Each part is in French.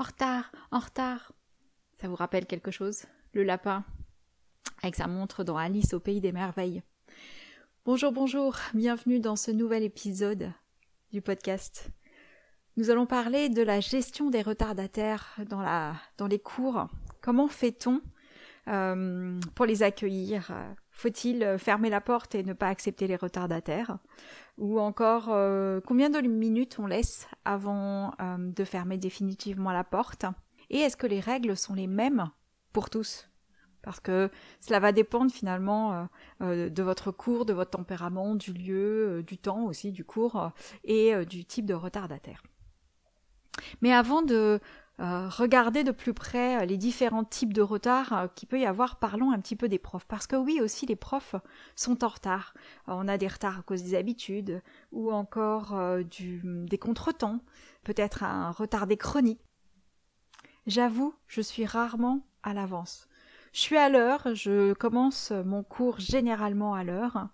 en retard, en retard. Ça vous rappelle quelque chose Le lapin? Avec sa montre dans Alice au pays des merveilles. Bonjour, bonjour, bienvenue dans ce nouvel épisode du podcast. Nous allons parler de la gestion des retardataires dans, les cours. Comment fait-on euh, pour les accueillir Faut-il fermer la porte et ne pas accepter les retardataires? Ou encore euh, combien de minutes on laisse avant euh, de fermer définitivement la porte? Et est-ce que les règles sont les mêmes pour tous? Parce que cela va dépendre finalement euh, de votre cours, de votre tempérament, du lieu, du temps aussi du cours et du type de retardataire. Mais avant de euh, regardez de plus près euh, les différents types de retard euh, qu'il peut y avoir. Parlons un petit peu des profs. Parce que oui, aussi, les profs sont en retard. on a des retards à cause des habitudes ou encore des contretemps, peut-être un retard des chroniques. J'avoue, je suis rarement à l'avance. Je suis à l'heure, je commence mon cours généralement à l'heure,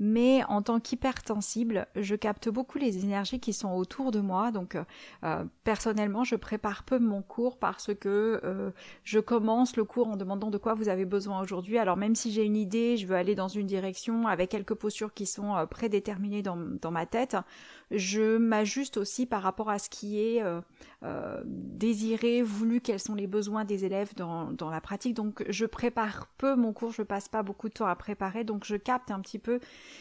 mais en tant qu'hypersensible, je capte beaucoup les énergies qui sont autour de moi. Donc euh, personnellement, je prépare peu mon cours parce que euh, je commence le cours en demandant de quoi vous avez besoin aujourd'hui. Alors même si j'ai une idée, je veux aller dans une direction avec quelques postures qui sont euh, prédéterminées dans, dans ma tête, je m'ajuste aussi par rapport à ce qui est désiré, voulu, quels sont les besoins des élèves dans, dans la pratique. Donc je prépare peu mon cours, je passe pas beaucoup de temps à préparer, donc je capte un petit peu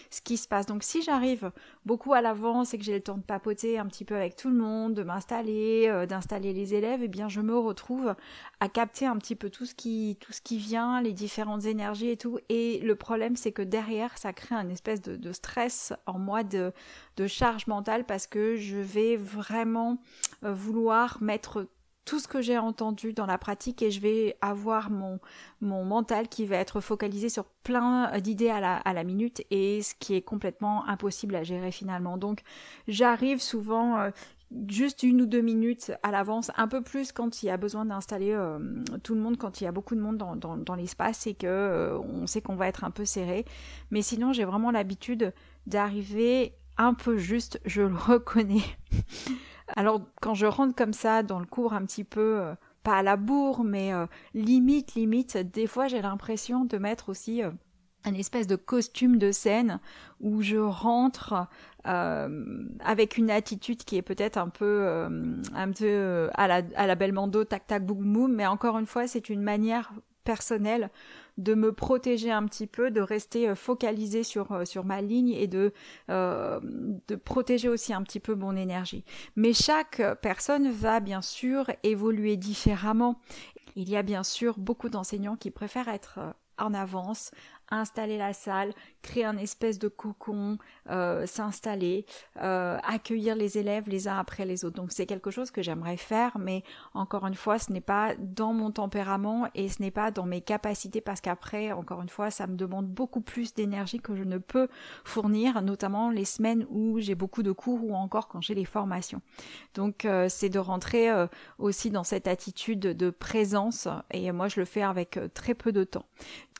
ce qui se passe. Donc si j'arrive beaucoup à l'avance et que j'ai le temps de papoter un petit peu avec tout le monde, de m'installer, euh, d'installer les élèves, eh bien je me retrouve à capter un petit peu tout ce qui tout ce qui vient, les différentes énergies et tout. Et le problème c'est que derrière ça crée un espèce de, stress en moi de, de charge mentale parce que je vais vraiment euh, vouloir mettre tout ce que j'ai entendu dans la pratique et je vais avoir mon, mental qui va être focalisé sur plein d'idées à la, minute et ce qui est complètement impossible à gérer finalement. Donc j'arrive souvent euh, juste une ou deux minutes à l'avance, un peu plus quand il y a besoin d'installer euh, tout le monde, quand il y a beaucoup de monde dans l'espace et que euh, on sait qu'on va être un peu serré. Mais sinon j'ai vraiment l'habitude d'arriver un peu juste, je le reconnais. Alors quand je rentre comme ça dans le cours un petit peu, euh, pas à la bourre, mais euh, limite, limite, des fois j'ai l'impression de mettre aussi euh, un espèce de costume de scène où je rentre avec une attitude qui est peut-être un peu un peu à la à la tac tac boum boum mais encore une fois c'est une manière personnelle de me protéger un petit peu, de rester euh, focalisé sur, euh, sur ma ligne et de, euh, de protéger aussi un petit peu mon énergie. Mais chaque personne va bien sûr évoluer différemment. Il y a bien sûr beaucoup d'enseignants qui préfèrent être en avance, installer la salle, créer un espèce de cocon, euh, s'installer, euh, accueillir les élèves les uns après les autres. Donc c'est quelque chose que j'aimerais faire, mais encore une fois, ce n'est pas dans mon tempérament et ce n'est pas dans mes capacités parce qu'après, encore une fois, ça me demande beaucoup plus d'énergie que je ne peux fournir, notamment les semaines où j'ai beaucoup de cours ou encore quand j'ai les formations. Donc euh, c'est de rentrer aussi dans cette attitude de présence et moi je le fais avec très peu de temps.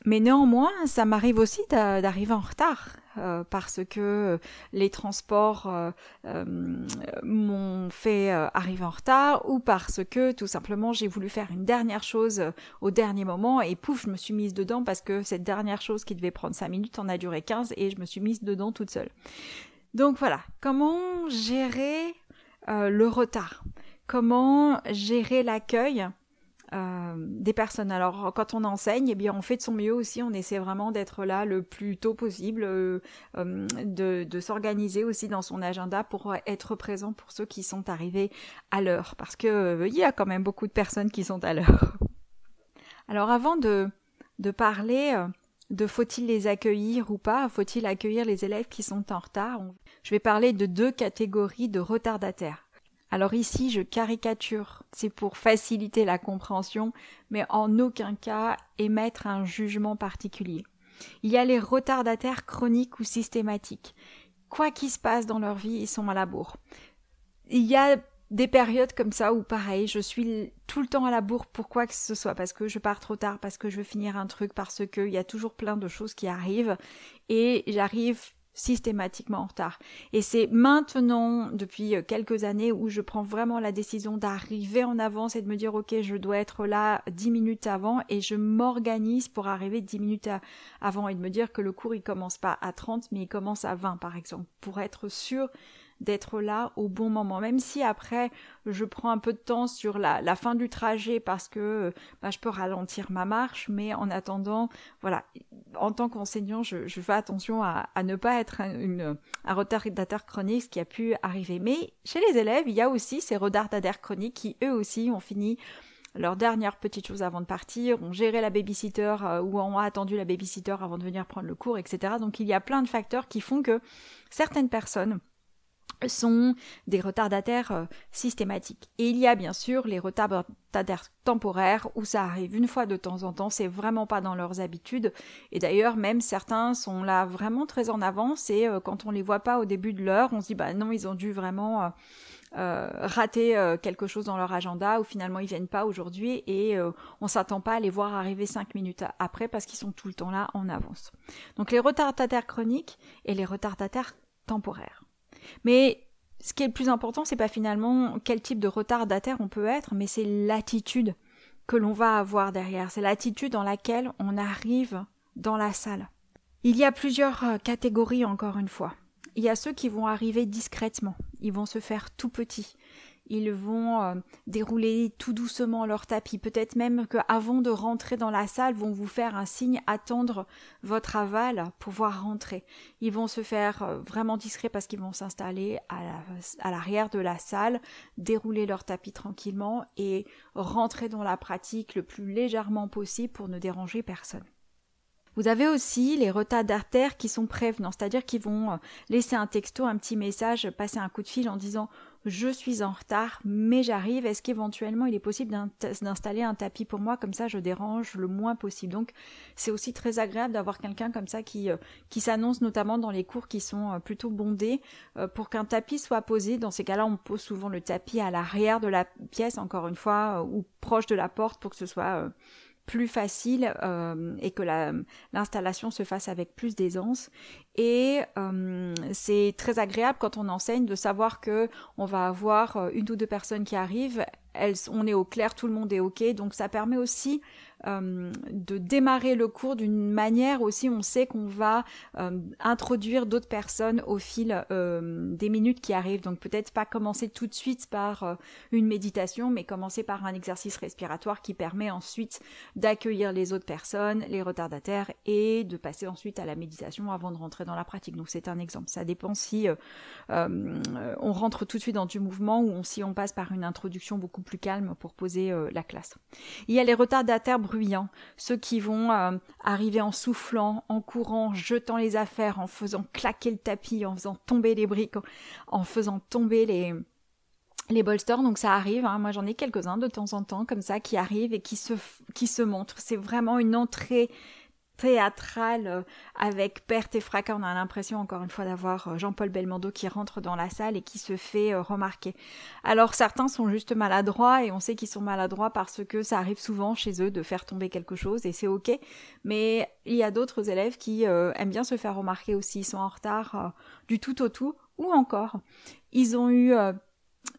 Mais néanmoins, ça m'arrive aussi d'arriver en retard euh, parce que les transports euh, euh, m'ont fait arriver en retard ou parce que tout simplement j'ai voulu faire une dernière chose au dernier moment et pouf, je me suis mise dedans parce que cette dernière chose qui devait prendre 5 minutes en a duré 15 et je me suis mise dedans toute seule. Donc voilà, comment gérer le retard? Comment gérer l'accueil? Euh, des personnes. Alors quand on enseigne, eh bien on fait de son mieux aussi, on essaie vraiment d'être là le plus tôt possible, euh, euh, de, s'organiser aussi dans son agenda pour être présent pour ceux qui sont arrivés à l'heure, parce que il y a quand même beaucoup de personnes qui sont à l'heure. Alors avant de, de parler de faut-il les accueillir ou pas, faut-il accueillir les élèves qui sont en retard, je vais parler de deux catégories de retardataires. Alors ici, je caricature, c'est pour faciliter la compréhension, mais en aucun cas émettre un jugement particulier. Il y a les retardataires chroniques ou systématiques. Quoi qu'il se passe dans leur vie, ils sont à la bourre. Il y a des périodes comme ça où pareil, je suis tout le temps à la bourre pour quoi que ce soit, parce que je pars trop tard, parce que je veux finir un truc, parce qu'il y a toujours plein de choses qui arrivent, et j'arrive systématiquement en retard. Et c'est maintenant, depuis euh, quelques années, où je prends vraiment la décision d'arriver en avance et de me dire, ok, je dois être là dix minutes avant et je m'organise pour arriver dix minutes avant et de me dire que le cours, il commence pas à 30, mais il commence à 20, par exemple, pour être sûr d'être là au bon moment. Même si après, je prends un peu de temps sur la, fin du trajet parce que bah, je peux ralentir ma marche, mais en attendant, voilà, en tant qu'enseignant, je, fais attention à, ne pas être un, une, un retardateur chronique, ce qui a pu arriver. Mais chez les élèves, il y a aussi ces retardataires chroniques qui, eux aussi, ont fini leur dernière petite chose avant de partir, ont géré la babysitter euh, ou ont attendu la babysitter avant de venir prendre le cours, etc. Donc il y a plein de facteurs qui font que certaines personnes sont des retardataires euh, systématiques. Et il y a bien sûr les retardataires temporaires où ça arrive une fois de temps en temps, c'est vraiment pas dans leurs habitudes. Et d'ailleurs, même certains sont là vraiment très en avance et euh, quand on les voit pas au début de l'heure, on se dit bah non, ils ont dû vraiment euh, rater quelque chose dans leur agenda ou finalement ils viennent pas aujourd'hui et on s'attend pas à les voir arriver cinq minutes après parce qu'ils sont tout le temps là en avance. Donc les retardataires chroniques et les retardataires temporaires. Mais ce qui est le plus important, c'est pas finalement quel type de retardataire on peut être, mais c'est l'attitude que l'on va avoir derrière. C'est l'attitude dans laquelle on arrive dans la salle. Il y a plusieurs euh, catégories encore une fois. Il y a ceux qui vont arriver discrètement. Ils vont se faire tout petits ils vont euh, dérouler tout doucement leur tapis. Peut-être même qu'avant de rentrer dans la salle, vont vous faire un signe, attendre votre aval pour pouvoir rentrer. Ils vont se faire euh, vraiment discrets parce qu'ils vont s'installer à l'arrière de la salle, dérouler leur tapis tranquillement et rentrer dans la pratique le plus légèrement possible pour ne déranger personne. Vous avez aussi les retardataires qui sont prévenants, c'est-à-dire qui vont euh, laisser un texto, un petit message, passer un coup de fil en disant je suis en retard, mais j'arrive. Est-ce qu'éventuellement il est possible d'installer un tapis pour moi? Comme ça je dérange le moins possible. Donc c'est aussi très agréable d'avoir quelqu'un comme ça qui euh, qui s'annonce notamment dans les cours qui sont euh, plutôt bondés euh, pour qu'un tapis soit posé. Dans ces cas-là, on pose souvent le tapis à l'arrière de la pièce encore une fois ou proche de la porte pour que ce soit plus facile euh, et que l'installation se fasse avec plus d'aisance. Et euh, c'est très agréable quand on enseigne de savoir que on va avoir euh, une ou deux personnes qui arrivent, elles, on est au clair, tout le monde est ok, donc ça permet aussi euh, de démarrer le cours d'une manière aussi, on sait qu'on va euh, introduire d'autres personnes au fil euh, des minutes qui arrivent. Donc peut-être pas commencer tout de suite par une méditation, mais commencer par un exercice respiratoire qui permet ensuite d'accueillir les autres personnes, les retardataires, et de passer ensuite à la méditation avant de rentrer dans la pratique. Donc c'est un exemple. Ça dépend si on rentre tout de suite dans du mouvement ou si on passe par une introduction beaucoup plus calme pour poser la classe. Il y a les retardataires bruyants, ceux qui vont euh, arriver en soufflant, en courant, jetant les affaires, en faisant claquer le tapis, en faisant tomber les briques, en faisant tomber les les bolsters, donc ça arrive, hein. moi j'en ai quelques-uns de temps en temps comme ça qui arrivent et qui se, qui se montrent. C'est vraiment une entrée théâtrale euh, avec perte et fracas. On a l'impression encore une fois d'avoir euh, Jean-Paul Belmondo qui rentre dans la salle et qui se fait euh, remarquer. Alors certains sont juste maladroits et on sait qu'ils sont maladroits parce que ça arrive souvent chez eux de faire tomber quelque chose et c'est ok. Mais il y a d'autres élèves qui aiment bien se faire remarquer aussi. Ils sont en retard du tout au tout ou encore ils ont eu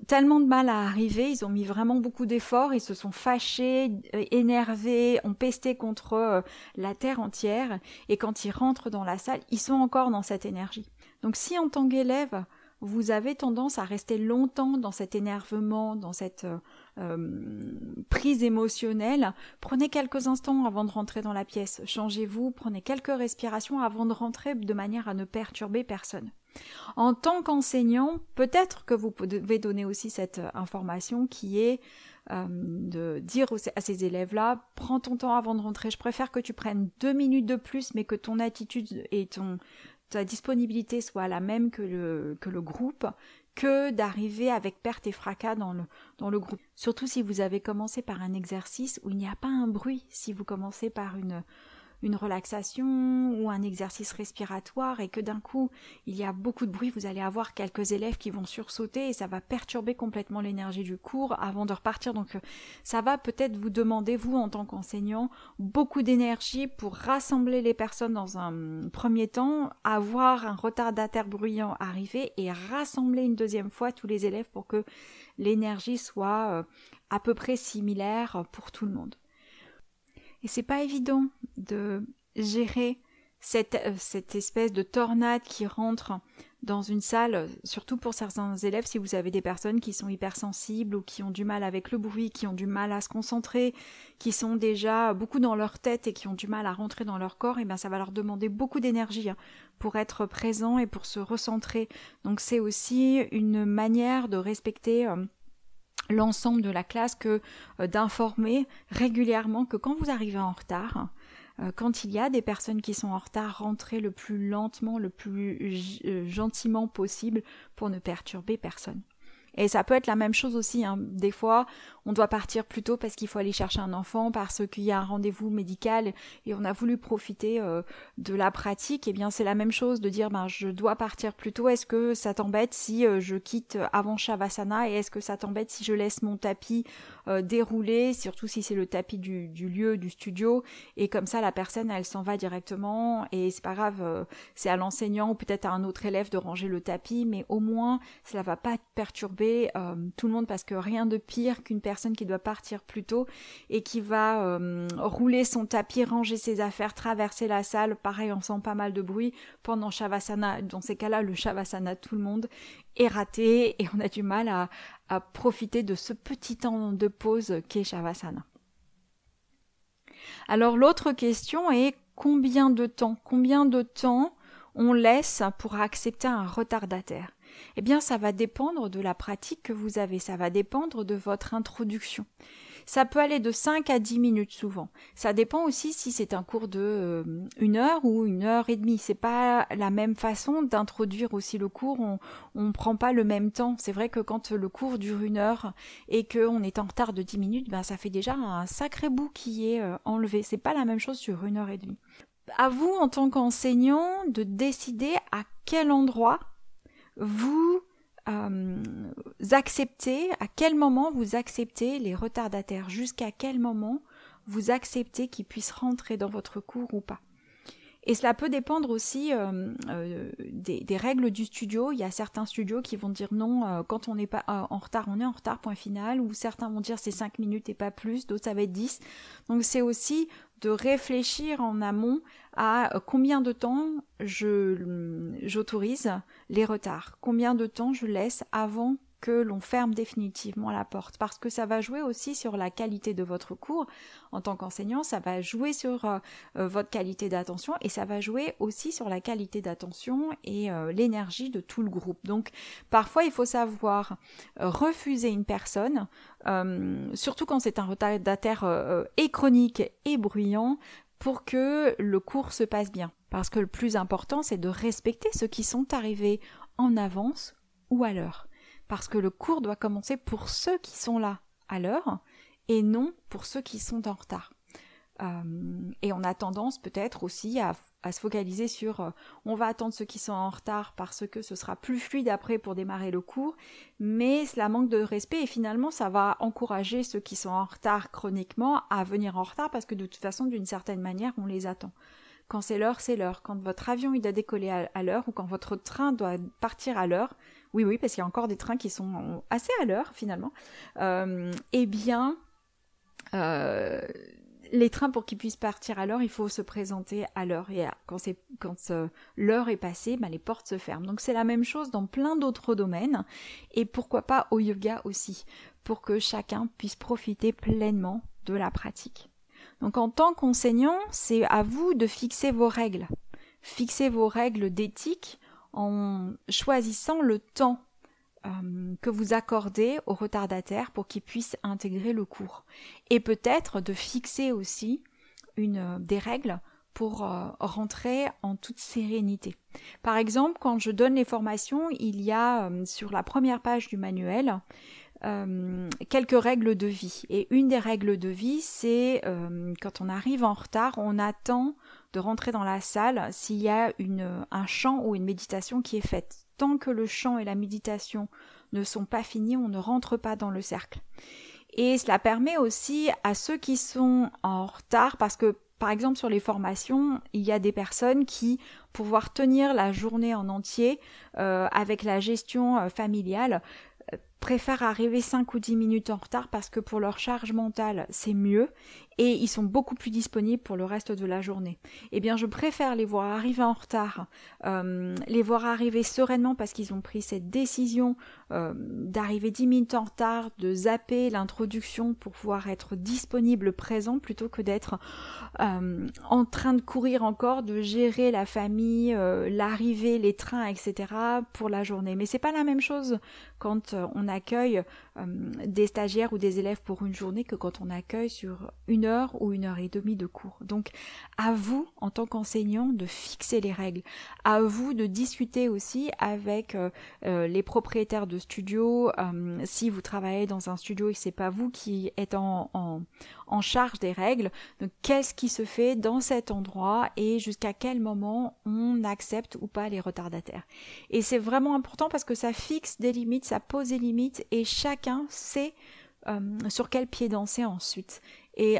tellement de mal à arriver, ils ont mis vraiment beaucoup d'efforts, ils se sont fâchés, euh, énervés, ont pesté contre euh, la terre entière, et quand ils rentrent dans la salle, ils sont encore dans cette énergie. Donc si en tant qu'élève, vous avez tendance à rester longtemps dans cet énervement, dans cette euh, prise émotionnelle, prenez quelques instants avant de rentrer dans la pièce, changez-vous, prenez quelques respirations avant de rentrer de manière à ne perturber personne. En tant qu'enseignant, peut-être que vous devez donner aussi cette euh, information qui est euh, de dire à ces élèves-là, prends ton temps avant de rentrer, je préfère que tu prennes deux minutes de plus, mais que ton attitude et ta disponibilité soit la même que le, que le groupe, que d'arriver avec perte et fracas dans le, dans le groupe. Surtout si vous avez commencé par un exercice où il n'y a pas un bruit, si vous commencez par une, une relaxation ou un exercice respiratoire et que d'un coup il y a beaucoup de bruit, vous allez avoir quelques élèves qui vont sursauter et ça va perturber complètement l'énergie du cours avant de repartir. Donc euh, ça va peut-être vous demander, vous en tant qu'enseignant, beaucoup d'énergie pour rassembler les personnes dans un premier temps, avoir un retardataire bruyant arriver et rassembler une deuxième fois tous les élèves pour que l'énergie soit euh, à peu près similaire pour tout le monde. Et c'est pas évident de gérer cette, euh, cette espèce de tornade qui rentre dans une salle, surtout pour certains élèves, si vous avez des personnes qui sont hypersensibles ou qui ont du mal avec le bruit, qui ont du mal à se concentrer, qui sont déjà beaucoup dans leur tête et qui ont du mal à rentrer dans leur corps, et bien ça va leur demander beaucoup d'énergie hein, pour être présent et pour se recentrer. Donc c'est aussi une manière de respecter euh, l'ensemble de la classe que euh, d'informer régulièrement que quand vous arrivez en retard, euh, quand il y a des personnes qui sont en retard, rentrez le plus lentement, le plus euh, gentiment possible pour ne perturber personne. Et ça peut être la même chose aussi. Hein. Des fois, on doit partir plus tôt parce qu'il faut aller chercher un enfant, parce qu'il y a un rendez-vous médical et on a voulu profiter euh, de la pratique. Et eh bien, c'est la même chose de dire, ben, je dois partir plus tôt. Est-ce que ça t'embête si euh, je quitte avant Shavasana et est-ce que ça t'embête si je laisse mon tapis euh, dérouler, surtout si c'est le tapis du, lieu, du studio, et comme ça, la personne, elle s'en va directement. Et c'est pas grave, c'est à l'enseignant ou peut-être à un autre élève de ranger le tapis, mais au moins, cela va pas perturber euh, tout le monde. Parce que rien de pire qu'une personne qui doit partir plus tôt et qui va euh, rouler son tapis, ranger ses affaires, traverser la salle, pareil on sent pas mal de bruit pendant Shavasana. Dans ces cas-là, le Shavasana, tout le monde est raté et on a du mal à, à profiter de ce petit temps de pause qu'est Shavasana. Alors l'autre question est combien de temps Combien de temps on laisse pour accepter un retardataire? Eh bien, ça va dépendre de la pratique que vous avez, ça va dépendre de votre introduction. Ça peut aller de 5 à 10 minutes souvent. Ça dépend aussi si c'est un cours de euh, une heure ou une heure et demie. C'est pas la même façon d'introduire aussi le cours. On on prend pas le même temps. C'est vrai que quand le cours dure une heure et qu'on est en retard de 10 minutes, ben ça fait déjà un sacré bout qui est euh, enlevé. C'est pas la même chose sur une heure et demie. À vous en tant qu'enseignant de décider à quel endroit vous euh, acceptez, à quel moment vous acceptez les retardataires, jusqu'à quel moment vous acceptez qu'ils puissent rentrer dans votre cours ou pas. Et cela peut dépendre aussi euh, euh, des, règles du studio. Il y a certains studios qui vont dire non, quand on n'est pas en retard, on est en retard, point final. Ou certains vont dire c'est 5 minutes et pas plus, d'autres ça va être 10. Donc c'est aussi de réfléchir en amont à euh, combien de temps j'autorise les retards, combien de temps je laisse avant que l'on ferme définitivement la porte parce que ça va jouer aussi sur la qualité de votre cours en tant qu'enseignant, ça va jouer sur euh, euh, votre qualité d'attention et ça va jouer aussi sur la qualité d'attention et l'énergie de tout le groupe. Donc parfois il faut savoir refuser une personne surtout quand c'est un retardataire et chronique et bruyant pour que le cours se passe bien. Parce que le plus important, c'est de respecter ceux qui sont arrivés en avance ou à l'heure. Parce que le cours doit commencer pour ceux qui sont là à l'heure et non pour ceux qui sont en retard. Euh, et on a tendance peut-être aussi à, se focaliser sur euh, on va attendre ceux qui sont en retard parce que ce sera plus fluide après pour démarrer le cours, mais cela manque de respect et finalement ça va encourager ceux qui sont en retard chroniquement à venir en retard parce que de toute façon d'une certaine manière on les attend. Quand c'est l'heure, c'est l'heure. Quand votre avion il doit décoller à, l'heure ou quand votre train doit partir à l'heure, oui oui parce qu'il y a encore des trains qui sont assez à l'heure finalement, euh, eh bien euh, les trains pour qu'ils puissent partir à l'heure, il faut se présenter à l'heure. Et quand c'est quand euh, l'heure est passée, ben, les portes se ferment. Donc c'est la même chose dans plein d'autres domaines. Et pourquoi pas au yoga aussi, pour que chacun puisse profiter pleinement de la pratique. Donc en tant qu'enseignant, c'est à vous de fixer vos règles. Fixer vos règles d'éthique en choisissant le temps euh, que vous accordez aux retardataires pour qu'ils puissent intégrer le cours. Et peut-être de fixer aussi une, euh, des règles pour euh, rentrer en toute sérénité. Par exemple, quand je donne les formations, il y a sur la première page du manuel quelques règles de vie. Et une des règles de vie, c'est quand on arrive en retard, on attend de rentrer dans la salle s'il y a une, un chant ou une méditation qui est faite. Tant que le chant et la méditation ne sont pas finis, on ne rentre pas dans le cercle. Et cela permet aussi à ceux qui sont en retard, parce que par exemple sur les formations, il y a des personnes qui, pour pouvoir tenir la journée en entier euh, avec la gestion euh, familiale, préfèrent arriver 5 ou 10 minutes en retard parce que pour leur charge mentale, c'est mieux et ils sont beaucoup plus disponibles pour le reste de la journée. Eh bien, je préfère les voir arriver en retard, euh, les voir arriver sereinement parce qu'ils ont pris cette décision euh, d'arriver 10 minutes en retard, de zapper l'introduction pour pouvoir être disponible, présent, plutôt que d'être euh, en train de courir encore, de gérer la famille, l'arrivée, les trains, etc. pour la journée. Mais c'est pas la même chose quand on accueille des stagiaires ou des élèves pour une journée que quand on accueille sur une heure ou une heure et demie de cours. Donc à vous, en tant qu'enseignant, de fixer les règles. À vous de discuter aussi avec euh, euh, les propriétaires de studios. Euh, si vous travaillez dans un studio et c'est pas vous qui êtes en, en, en charge des règles, qu'est-ce qui se fait dans cet endroit et jusqu'à quel moment on accepte ou pas les retardataires. Et c'est vraiment important parce que ça fixe des limites, ça pose des limites et chacun sait sur quel pied danser ensuite et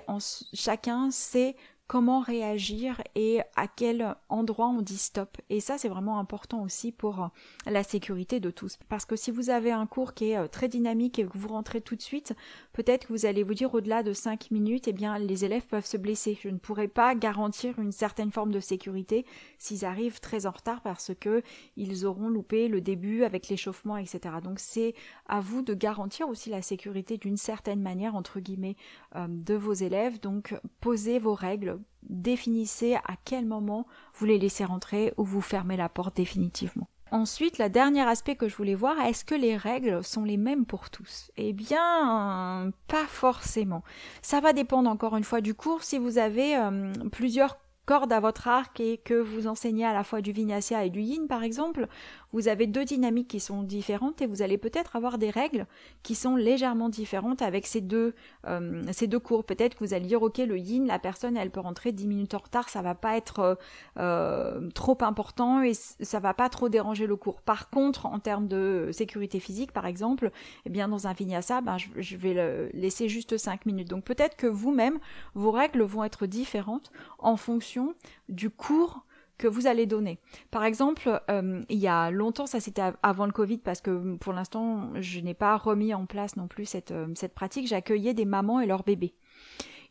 chacun sait comment réagir et à quel endroit on dit stop. Et ça, c'est vraiment important aussi pour euh, la sécurité de tous. Parce que si vous avez un cours qui est euh, très dynamique et que vous rentrez tout de suite, peut-être que vous allez vous dire au-delà de 5 minutes, eh bien, les élèves peuvent se blesser. Je ne pourrais pas garantir une certaine forme de sécurité s'ils arrivent très en retard parce que ils auront loupé le début avec l'échauffement, etc. Donc, c'est à vous de garantir aussi la sécurité d'une certaine manière, entre guillemets, euh, de vos élèves. Donc, posez vos règles définissez à quel moment vous les laissez rentrer ou vous fermez la porte définitivement. Ensuite, le dernier aspect que je voulais voir, est-ce que les règles sont les mêmes pour tous? Eh bien, pas forcément. Ça va dépendre encore une fois du cours. Si vous avez euh, plusieurs cordes à votre arc et que vous enseignez à la fois du vinyasa et du yin par exemple, vous avez deux dynamiques qui sont différentes et vous allez peut-être avoir des règles qui sont légèrement différentes avec ces deux, euh, ces deux cours. Peut-être que vous allez dire, ok, le yin, la personne, elle peut rentrer 10 minutes en retard, ça va pas être euh, euh, trop important et ça va pas trop déranger le cours. Par contre, en termes de sécurité physique, par exemple, eh bien, dans un vinyasa, ben, je, je vais le laisser juste 5 minutes. Donc peut-être que vous-même, vos règles vont être différentes en fonction du cours que vous allez donner. Par exemple, euh, il y a longtemps, ça c'était avant le Covid, parce que pour l'instant, je n'ai pas remis en place non plus euh, cette pratique, j'accueillais des mamans et leurs bébés.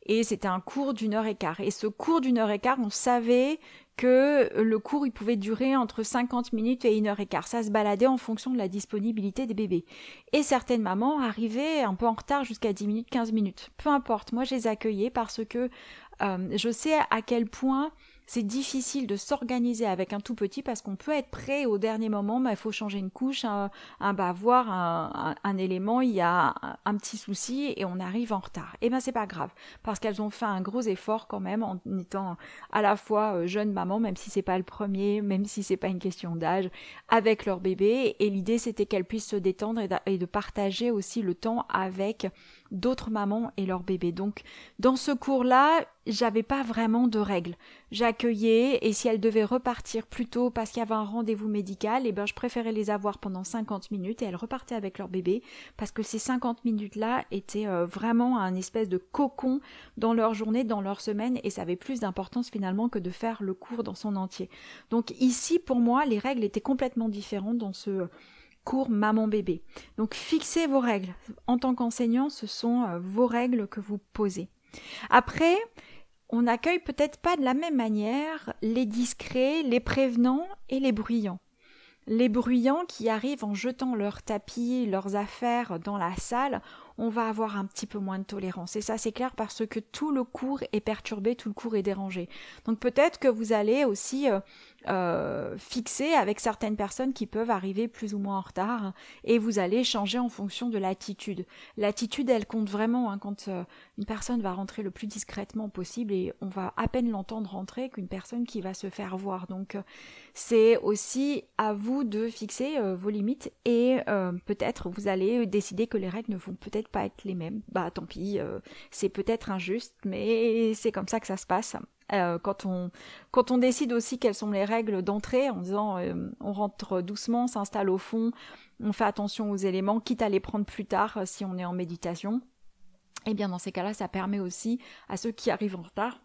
Et c'était un cours d'une heure et quart. Et ce cours d'une heure et quart, on savait que le cours il pouvait durer entre 50 minutes et une heure et quart. Ça se baladait en fonction de la disponibilité des bébés. Et certaines mamans arrivaient un peu en retard jusqu'à 10 minutes, 15 minutes. Peu importe, moi je les accueillais parce que euh, je sais à quel point c'est difficile de s'organiser avec un tout petit parce qu'on peut être prêt au dernier moment, mais il faut changer une couche, un, un bavoir, un, élément, il y a un, petit souci et on arrive en retard. Et eh ben c'est pas grave parce qu'elles ont fait un gros effort quand même en étant à la fois euh, jeune maman, même si c'est pas le premier, même si c'est pas une question d'âge, avec leur bébé. Et l'idée c'était qu'elles puissent se détendre et de partager aussi le temps avec d'autres mamans et leurs bébés. Donc, dans ce cours-là, j'avais pas vraiment de règles. J'accueillais et si elles devaient repartir plus tôt parce qu'il y avait un rendez-vous médical, eh ben, je préférais les avoir pendant 50 minutes et elles repartaient avec leur bébé parce que ces 50 minutes-là étaient euh, vraiment un espèce de cocon dans leur journée, dans leur semaine et ça avait plus d'importance finalement que de faire le cours dans son entier. Donc ici, pour moi, les règles étaient complètement différentes dans ce cours maman-bébé. Donc fixez vos règles. En tant qu'enseignant, ce sont euh, vos règles que vous posez. Après, on n'accueille peut-être pas de la même manière les discrets, les prévenants et les bruyants. Les bruyants qui arrivent en jetant leurs tapis, leurs affaires dans la salle, on va avoir un petit peu moins de tolérance. Et ça, c'est clair parce que tout le cours est perturbé, tout le cours est dérangé. Donc peut-être que vous allez aussi euh, euh, fixer avec certaines personnes qui peuvent arriver plus ou moins en retard et vous allez changer en fonction de l'attitude. L'attitude, elle compte vraiment hein, quand euh, une personne va rentrer le plus discrètement possible et on va à peine l'entendre rentrer qu'une personne qui va se faire voir. Donc c'est aussi à vous de fixer vos limites et peut-être vous allez décider que les règles ne vont peut-être pas être les mêmes. Bah tant pis, euh, c'est peut-être injuste, mais c'est comme ça que ça se passe. Euh, quand on décide aussi quelles sont les règles d'entrée, en disant euh, on rentre doucement, s'installe au fond, on fait attention aux éléments, quitte à les prendre plus tard si on est en méditation. Eh bien dans ces cas-là, ça permet aussi à ceux qui arrivent en retard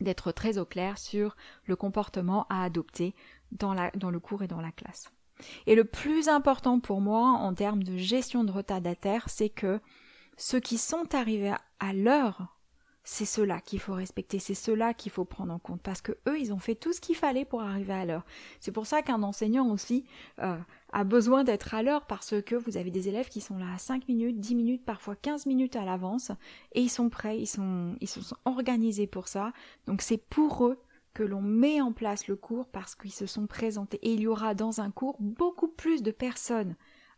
d'être très au clair sur le comportement à adopter dans, la, le cours et dans la classe. Et le plus important pour moi en termes de gestion de retardataire, c'est que ceux qui sont arrivés à l'heure, c'est ceux-là qu'il faut respecter, c'est ceux-là qu'il faut prendre en compte, parce que eux, ils ont fait tout ce qu'il fallait pour arriver à l'heure. C'est pour ça qu'un enseignant aussi euh, a besoin d'être à l'heure, parce que vous avez des élèves qui sont là à 5 minutes, 10 minutes, parfois 15 minutes à l'avance, et ils sont prêts, ils sont, ils sont organisés pour ça. Donc c'est pour eux que l'on met en place le cours parce qu'ils se sont présentés. Et il y aura dans un cours beaucoup plus de personnes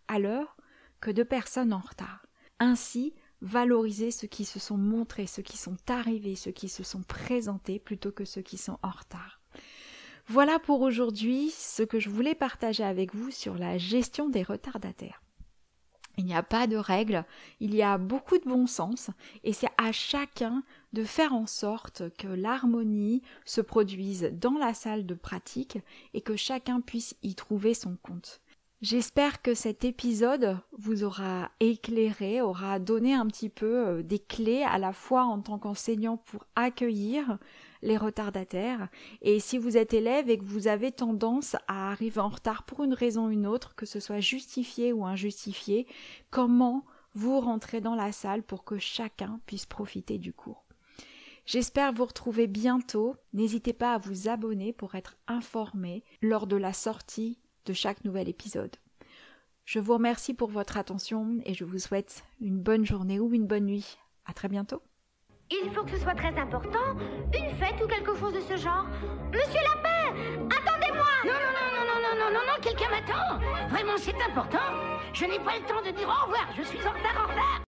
à l'heure que de personnes en retard. Ainsi, valoriser ceux qui se sont montrés, ceux qui sont arrivés, ceux qui se sont présentés plutôt que ceux qui sont en retard. Voilà pour aujourd'hui ce que je voulais partager avec vous sur la gestion des retardataires. Il n'y a pas de règles, il y a beaucoup de bon sens et c'est à chacun de faire en sorte que l'harmonie se produise dans la salle de pratique et que chacun puisse y trouver son compte. J'espère que cet épisode vous aura éclairé, aura donné un petit peu euh, des clés à la fois en tant qu'enseignant pour accueillir les retardataires. Et si vous êtes élève et que vous avez tendance à arriver en retard pour une raison ou une autre, que ce soit justifié ou injustifié, comment vous rentrez dans la salle pour que chacun puisse profiter du cours? J'espère vous retrouver bientôt. N'hésitez pas à vous abonner pour être informé lors de la sortie de chaque nouvel épisode. Je vous remercie pour votre attention et je vous souhaite une bonne journée ou une bonne nuit. À très bientôt. Il faut que ce soit très important. Une fête ou quelque chose de ce genre. Monsieur Lapin, attendez-moi Non, non, non, non, non, non, non, non, non, quelqu'un m'attend. Vraiment, c'est important. Je n'ai pas le temps de dire au revoir. Je suis en retard, en retard.